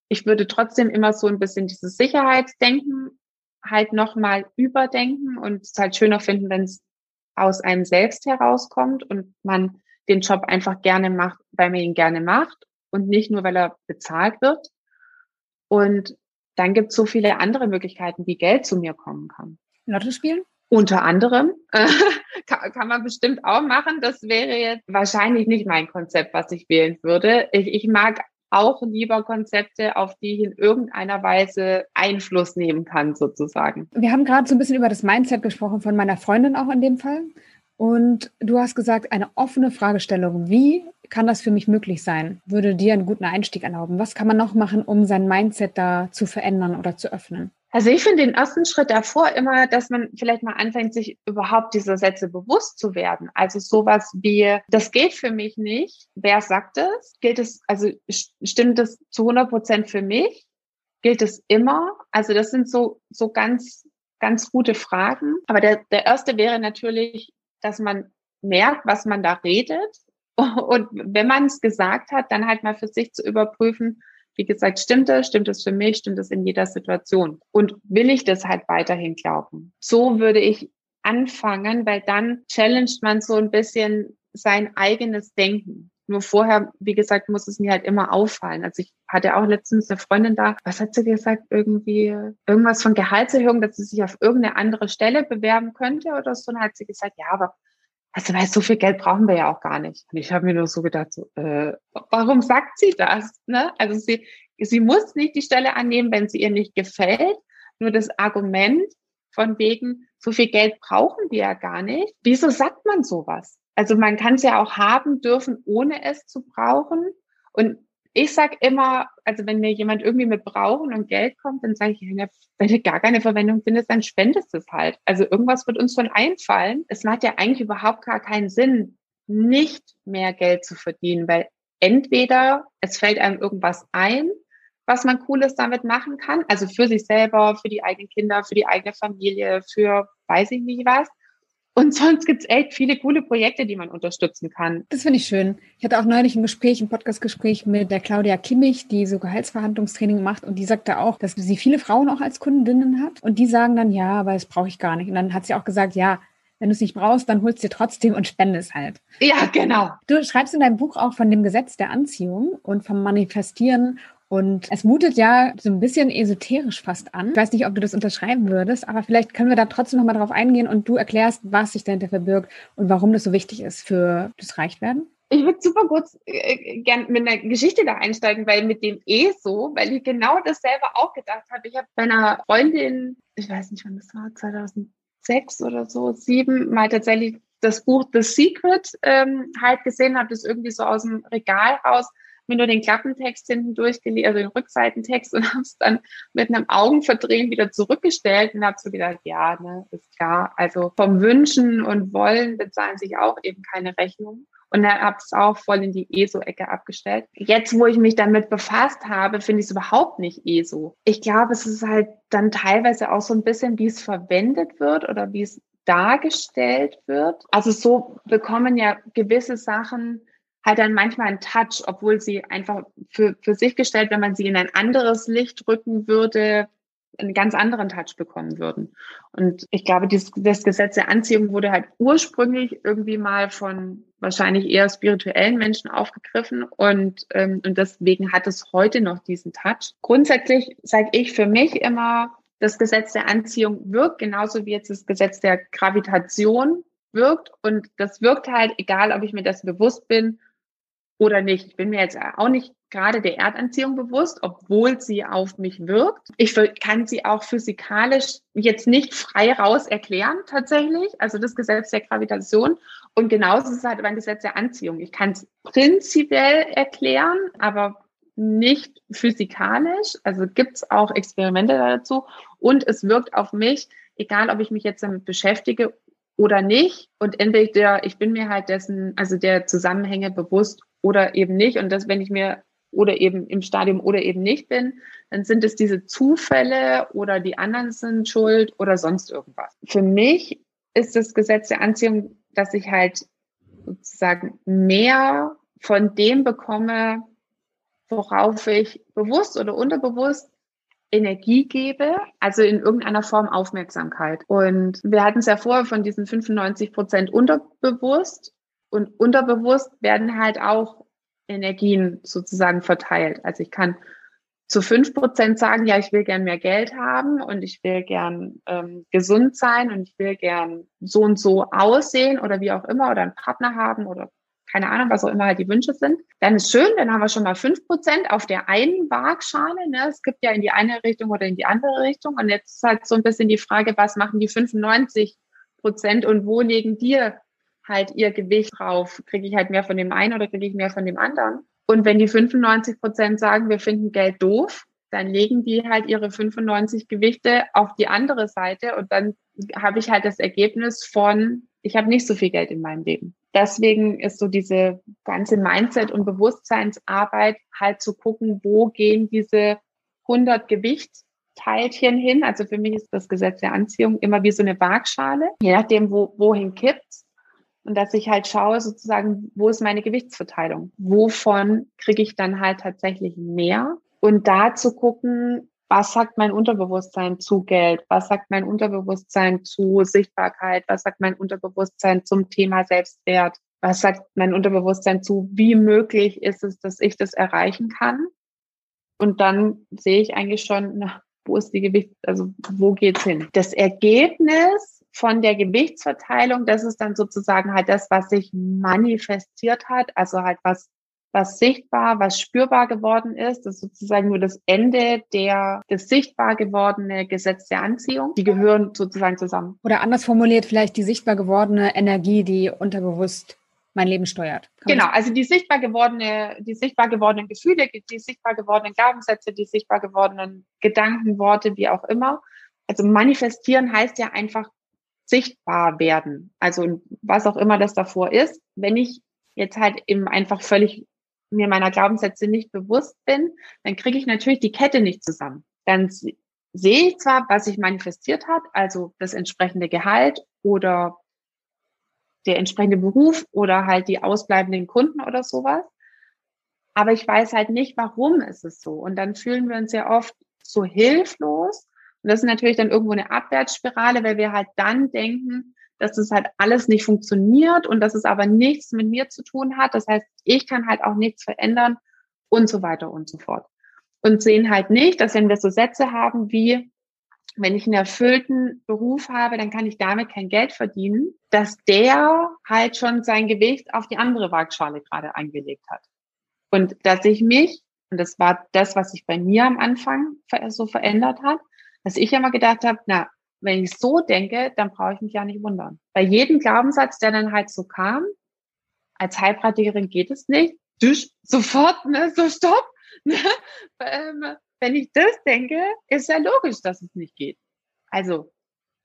Ich würde trotzdem immer so ein bisschen dieses Sicherheitsdenken halt nochmal überdenken und es halt schöner finden, wenn es aus einem selbst herauskommt und man den Job einfach gerne macht, weil man ihn gerne macht und nicht nur, weil er bezahlt wird. Und dann gibt es so viele andere Möglichkeiten, wie Geld zu mir kommen kann. Lotto spielen? Unter anderem äh, kann, kann, man bestimmt auch machen. Das wäre jetzt wahrscheinlich nicht mein Konzept, was ich wählen würde. Ich, ich mag auch lieber Konzepte, auf die ich in irgendeiner Weise Einfluss nehmen kann, sozusagen. Wir haben gerade so ein bisschen über das Mindset gesprochen von meiner Freundin auch in dem Fall. Und du hast gesagt, eine offene Fragestellung. Wie kann das für mich möglich sein? Würde dir einen guten Einstieg erlauben? Was kann man noch machen, um sein Mindset da zu verändern oder zu öffnen? Also ich finde den ersten Schritt davor immer, dass man vielleicht mal anfängt, sich überhaupt dieser Sätze bewusst zu werden. Also sowas wie, das geht für mich nicht. Wer sagt es? Gilt es, also stimmt es zu 100 Prozent für mich? Gilt es immer? Also das sind so, so ganz, ganz gute Fragen. Aber der, der erste wäre natürlich, dass man merkt, was man da redet und wenn man es gesagt hat, dann halt mal für sich zu überprüfen, wie gesagt, stimmt das, stimmt das für mich, stimmt das in jeder Situation? Und will ich das halt weiterhin glauben? So würde ich anfangen, weil dann challenged man so ein bisschen sein eigenes Denken. Nur vorher, wie gesagt, muss es mir halt immer auffallen. Also ich hatte auch letztens eine Freundin da, was hat sie gesagt? Irgendwie irgendwas von Gehaltserhöhung, dass sie sich auf irgendeine andere Stelle bewerben könnte oder so. Und hat sie gesagt, ja, aber also weil so viel Geld brauchen wir ja auch gar nicht. Und ich habe mir nur so gedacht, so, äh, warum sagt sie das? Ne? Also sie, sie muss nicht die Stelle annehmen, wenn sie ihr nicht gefällt. Nur das Argument von wegen, so viel Geld brauchen wir ja gar nicht. Wieso sagt man sowas? Also man kann es ja auch haben dürfen, ohne es zu brauchen. Und ich sag immer, also wenn mir jemand irgendwie mit Brauchen und Geld kommt, dann sage ich, wenn du gar keine Verwendung findest, dann spendest es halt. Also irgendwas wird uns schon einfallen. Es macht ja eigentlich überhaupt gar keinen Sinn, nicht mehr Geld zu verdienen, weil entweder es fällt einem irgendwas ein, was man Cooles damit machen kann, also für sich selber, für die eigenen Kinder, für die eigene Familie, für weiß ich nicht was. Und sonst gibt's echt viele coole Projekte, die man unterstützen kann. Das finde ich schön. Ich hatte auch neulich ein Gespräch, ein Podcast-Gespräch mit der Claudia Kimmich, die so Gehaltsverhandlungstraining macht. Und die sagte auch, dass sie viele Frauen auch als Kundinnen hat. Und die sagen dann, ja, aber das brauche ich gar nicht. Und dann hat sie auch gesagt, ja, wenn du es nicht brauchst, dann holst du dir trotzdem und spendest halt. Ja, genau. Du schreibst in deinem Buch auch von dem Gesetz der Anziehung und vom Manifestieren und es mutet ja so ein bisschen esoterisch fast an. Ich weiß nicht, ob du das unterschreiben würdest, aber vielleicht können wir da trotzdem nochmal drauf eingehen und du erklärst, was sich dahinter verbirgt und warum das so wichtig ist für das Reichwerden. Ich würde super kurz äh, gern mit einer Geschichte da einsteigen, weil mit dem eh so, weil ich genau das selber auch gedacht habe. Ich habe bei einer Freundin, ich weiß nicht, wann das war, 2006 oder so, sieben, mal tatsächlich das Buch The Secret ähm, halt gesehen, habe das irgendwie so aus dem Regal raus mir nur den Klappentext hinten durchgelesen, also den Rückseitentext und habe es dann mit einem Augenverdrehen wieder zurückgestellt und habe so gedacht, ja, ne, ist klar. Also vom Wünschen und Wollen bezahlen sich auch eben keine Rechnung. Und dann habe es auch voll in die ESO-Ecke abgestellt. Jetzt, wo ich mich damit befasst habe, finde ich es überhaupt nicht ESO. Ich glaube, es ist halt dann teilweise auch so ein bisschen, wie es verwendet wird oder wie es dargestellt wird. Also so bekommen ja gewisse Sachen halt dann manchmal einen Touch, obwohl sie einfach für, für sich gestellt, wenn man sie in ein anderes Licht rücken würde, einen ganz anderen Touch bekommen würden. Und ich glaube, dieses, das Gesetz der Anziehung wurde halt ursprünglich irgendwie mal von wahrscheinlich eher spirituellen Menschen aufgegriffen und, ähm, und deswegen hat es heute noch diesen Touch. Grundsätzlich sage ich für mich immer, das Gesetz der Anziehung wirkt genauso wie jetzt das Gesetz der Gravitation wirkt und das wirkt halt, egal ob ich mir das bewusst bin oder nicht. Ich bin mir jetzt auch nicht gerade der Erdanziehung bewusst, obwohl sie auf mich wirkt. Ich kann sie auch physikalisch jetzt nicht frei raus erklären, tatsächlich. Also das Gesetz der Gravitation. Und genauso ist es halt beim Gesetz der Anziehung. Ich kann es prinzipiell erklären, aber nicht physikalisch. Also gibt es auch Experimente dazu. Und es wirkt auf mich, egal ob ich mich jetzt damit beschäftige oder nicht. Und entweder ich bin mir halt dessen, also der Zusammenhänge bewusst oder eben nicht. Und das, wenn ich mir oder eben im Stadium oder eben nicht bin, dann sind es diese Zufälle oder die anderen sind schuld oder sonst irgendwas. Für mich ist das Gesetz der Anziehung, dass ich halt sozusagen mehr von dem bekomme, worauf ich bewusst oder unterbewusst Energie gebe, also in irgendeiner Form Aufmerksamkeit. Und wir hatten es ja vorher von diesen 95 Prozent unterbewusst und unterbewusst werden halt auch Energien sozusagen verteilt. Also ich kann zu fünf Prozent sagen, ja, ich will gern mehr Geld haben und ich will gern ähm, gesund sein und ich will gern so und so aussehen oder wie auch immer oder einen Partner haben oder keine Ahnung, was auch immer halt die Wünsche sind. Dann ist schön, dann haben wir schon mal fünf Prozent auf der einen Waagschale. Ne? Es gibt ja in die eine Richtung oder in die andere Richtung. Und jetzt ist halt so ein bisschen die Frage, was machen die 95 Prozent und wo legen die halt ihr Gewicht drauf? Kriege ich halt mehr von dem einen oder kriege ich mehr von dem anderen? Und wenn die 95 Prozent sagen, wir finden Geld doof, dann legen die halt ihre 95 Gewichte auf die andere Seite und dann habe ich halt das Ergebnis von, ich habe nicht so viel Geld in meinem Leben deswegen ist so diese ganze Mindset- und Bewusstseinsarbeit halt zu gucken, wo gehen diese 100 Gewichtteilchen hin. Also für mich ist das Gesetz der Anziehung immer wie so eine Waagschale, je nachdem, wo, wohin kippt's. Und dass ich halt schaue, sozusagen, wo ist meine Gewichtsverteilung? Wovon kriege ich dann halt tatsächlich mehr? Und da zu gucken, was sagt mein Unterbewusstsein zu Geld? Was sagt mein Unterbewusstsein zu Sichtbarkeit? Was sagt mein Unterbewusstsein zum Thema Selbstwert? Was sagt mein Unterbewusstsein zu, wie möglich ist es, dass ich das erreichen kann? Und dann sehe ich eigentlich schon, na, wo ist die Gewicht, also wo geht's hin? Das Ergebnis von der Gewichtsverteilung, das ist dann sozusagen halt das, was sich manifestiert hat, also halt was was sichtbar, was spürbar geworden ist. Das ist sozusagen nur das Ende der, des sichtbar gewordene Gesetz der Anziehung. Die gehören sozusagen zusammen. Oder anders formuliert, vielleicht die sichtbar gewordene Energie, die unterbewusst mein Leben steuert. Kann genau, also die sichtbar gewordene, die sichtbar gewordenen Gefühle, die sichtbar gewordenen Glaubenssätze, die sichtbar gewordenen Gedanken, Worte, wie auch immer. Also manifestieren heißt ja einfach sichtbar werden. Also was auch immer das davor ist. Wenn ich jetzt halt eben einfach völlig mir meiner Glaubenssätze nicht bewusst bin, dann kriege ich natürlich die Kette nicht zusammen. Dann sehe ich zwar, was sich manifestiert hat, also das entsprechende Gehalt oder der entsprechende Beruf oder halt die ausbleibenden Kunden oder sowas. Aber ich weiß halt nicht, warum ist es so. Und dann fühlen wir uns ja oft so hilflos. Und das ist natürlich dann irgendwo eine Abwärtsspirale, weil wir halt dann denken, dass das halt alles nicht funktioniert und dass es aber nichts mit mir zu tun hat. Das heißt, ich kann halt auch nichts verändern und so weiter und so fort. Und sehen halt nicht, dass wenn wir so Sätze haben wie, wenn ich einen erfüllten Beruf habe, dann kann ich damit kein Geld verdienen, dass der halt schon sein Gewicht auf die andere Waagschale gerade eingelegt hat. Und dass ich mich, und das war das, was sich bei mir am Anfang so verändert hat, dass ich immer gedacht habe, na, wenn ich so denke, dann brauche ich mich ja nicht wundern. Bei jedem Glaubenssatz, der dann halt so kam, als Heilpraktikerin geht es nicht, dusch, sofort, ne, so stopp. Ne? Ähm, wenn ich das denke, ist ja logisch, dass es nicht geht. Also,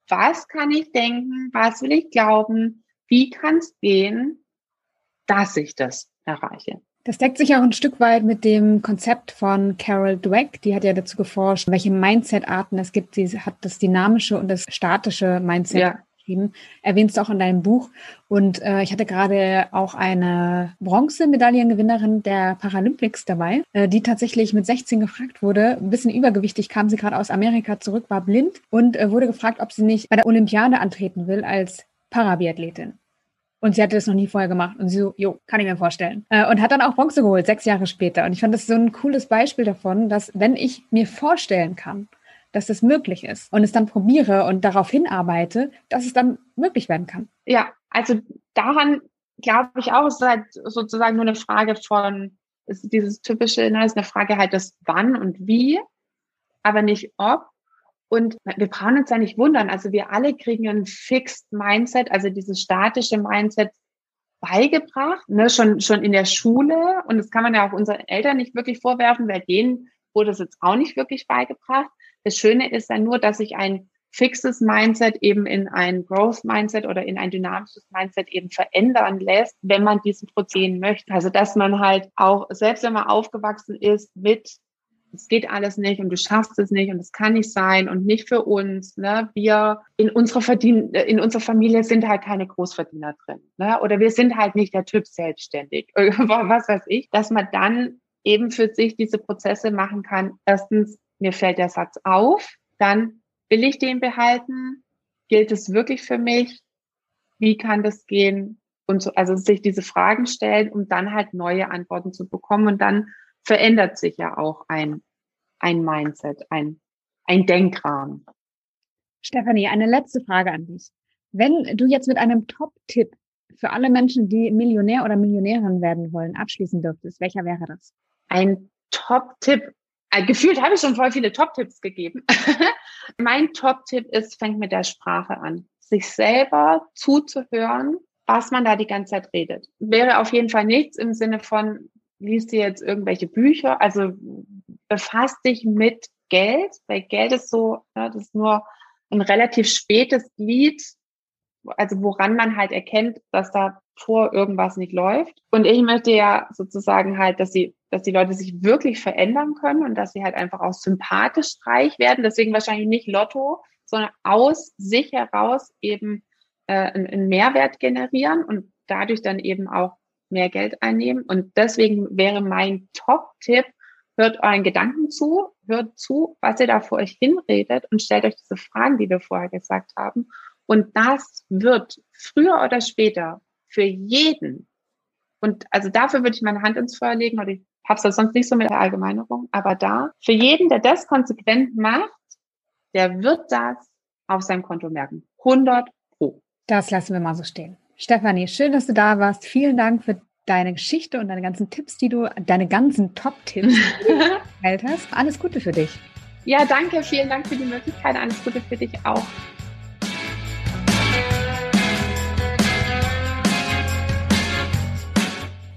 was kann ich denken? Was will ich glauben? Wie kann es gehen, dass ich das erreiche? Das deckt sich auch ein Stück weit mit dem Konzept von Carol Dweck. Die hat ja dazu geforscht, welche Mindset-Arten es gibt. Sie hat das dynamische und das statische Mindset ja. geschrieben. Erwähnst du auch in deinem Buch. Und äh, ich hatte gerade auch eine Bronzemedaillengewinnerin der Paralympics dabei, äh, die tatsächlich mit 16 gefragt wurde. Ein bisschen übergewichtig kam sie gerade aus Amerika zurück, war blind und äh, wurde gefragt, ob sie nicht bei der Olympiade antreten will als Parabiathletin. Und sie hatte das noch nie vorher gemacht. Und sie so, jo, kann ich mir vorstellen. Äh, und hat dann auch Bronze geholt, sechs Jahre später. Und ich fand das so ein cooles Beispiel davon, dass wenn ich mir vorstellen kann, dass das möglich ist und es dann probiere und darauf hinarbeite, dass es dann möglich werden kann. Ja, also daran glaube ich auch, ist halt sozusagen nur eine Frage von, ist dieses typische, ne, ist eine Frage halt des Wann und Wie, aber nicht ob. Und wir brauchen uns ja nicht wundern. Also wir alle kriegen ein Fixed Mindset, also dieses statische Mindset beigebracht, ne, schon, schon in der Schule. Und das kann man ja auch unseren Eltern nicht wirklich vorwerfen, weil denen wurde es jetzt auch nicht wirklich beigebracht. Das Schöne ist dann nur, dass sich ein fixes Mindset eben in ein Growth Mindset oder in ein dynamisches Mindset eben verändern lässt, wenn man diesen Prozess möchte. Also dass man halt auch, selbst wenn man aufgewachsen ist mit es geht alles nicht und du schaffst es nicht und es kann nicht sein und nicht für uns. Ne? Wir in unserer Verdien in unserer Familie sind halt keine Großverdiener drin. Ne? Oder wir sind halt nicht der Typ selbstständig. Was weiß ich. Dass man dann eben für sich diese Prozesse machen kann. Erstens, mir fällt der Satz auf. Dann will ich den behalten? Gilt es wirklich für mich? Wie kann das gehen? Und so, also sich diese Fragen stellen, um dann halt neue Antworten zu bekommen und dann verändert sich ja auch ein, ein Mindset, ein, ein Denkrahmen. Stefanie, eine letzte Frage an dich. Wenn du jetzt mit einem Top-Tipp für alle Menschen, die Millionär oder Millionärin werden wollen, abschließen dürftest, welcher wäre das? Ein Top-Tipp. Äh, gefühlt habe ich schon voll viele Top-Tipps gegeben. mein Top-Tipp ist, fängt mit der Sprache an. Sich selber zuzuhören, was man da die ganze Zeit redet. Wäre auf jeden Fall nichts im Sinne von, liest dir jetzt irgendwelche Bücher, also befasst dich mit Geld, weil Geld ist so, ja, das ist nur ein relativ spätes Glied, also woran man halt erkennt, dass da vor irgendwas nicht läuft. Und ich möchte ja sozusagen halt, dass sie, dass die Leute sich wirklich verändern können und dass sie halt einfach auch sympathisch reich werden. Deswegen wahrscheinlich nicht Lotto, sondern aus sich heraus eben äh, einen Mehrwert generieren und dadurch dann eben auch mehr Geld einnehmen. Und deswegen wäre mein Top-Tipp, hört euren Gedanken zu, hört zu, was ihr da vor euch hinredet und stellt euch diese Fragen, die wir vorher gesagt haben. Und das wird früher oder später für jeden, und also dafür würde ich meine Hand ins Feuer legen, oder ich habe es sonst nicht so mit der Allgemeinerung, aber da, für jeden, der das konsequent macht, der wird das auf seinem Konto merken. 100 Pro. Das lassen wir mal so stehen. Stefanie, schön, dass du da warst. Vielen Dank für deine Geschichte und deine ganzen Tipps, die du, deine ganzen Top-Tipps geteilt hast. Alles Gute für dich. Ja, danke. Vielen Dank für die Möglichkeit. Alles Gute für dich auch.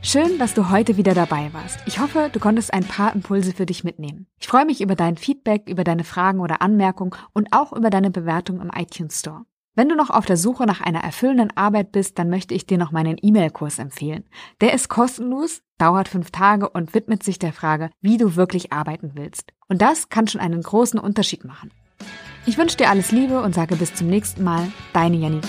Schön, dass du heute wieder dabei warst. Ich hoffe, du konntest ein paar Impulse für dich mitnehmen. Ich freue mich über dein Feedback, über deine Fragen oder Anmerkungen und auch über deine Bewertung im iTunes Store. Wenn du noch auf der Suche nach einer erfüllenden Arbeit bist, dann möchte ich dir noch meinen E-Mail-Kurs empfehlen. Der ist kostenlos, dauert fünf Tage und widmet sich der Frage, wie du wirklich arbeiten willst. Und das kann schon einen großen Unterschied machen. Ich wünsche dir alles Liebe und sage bis zum nächsten Mal, deine Janike.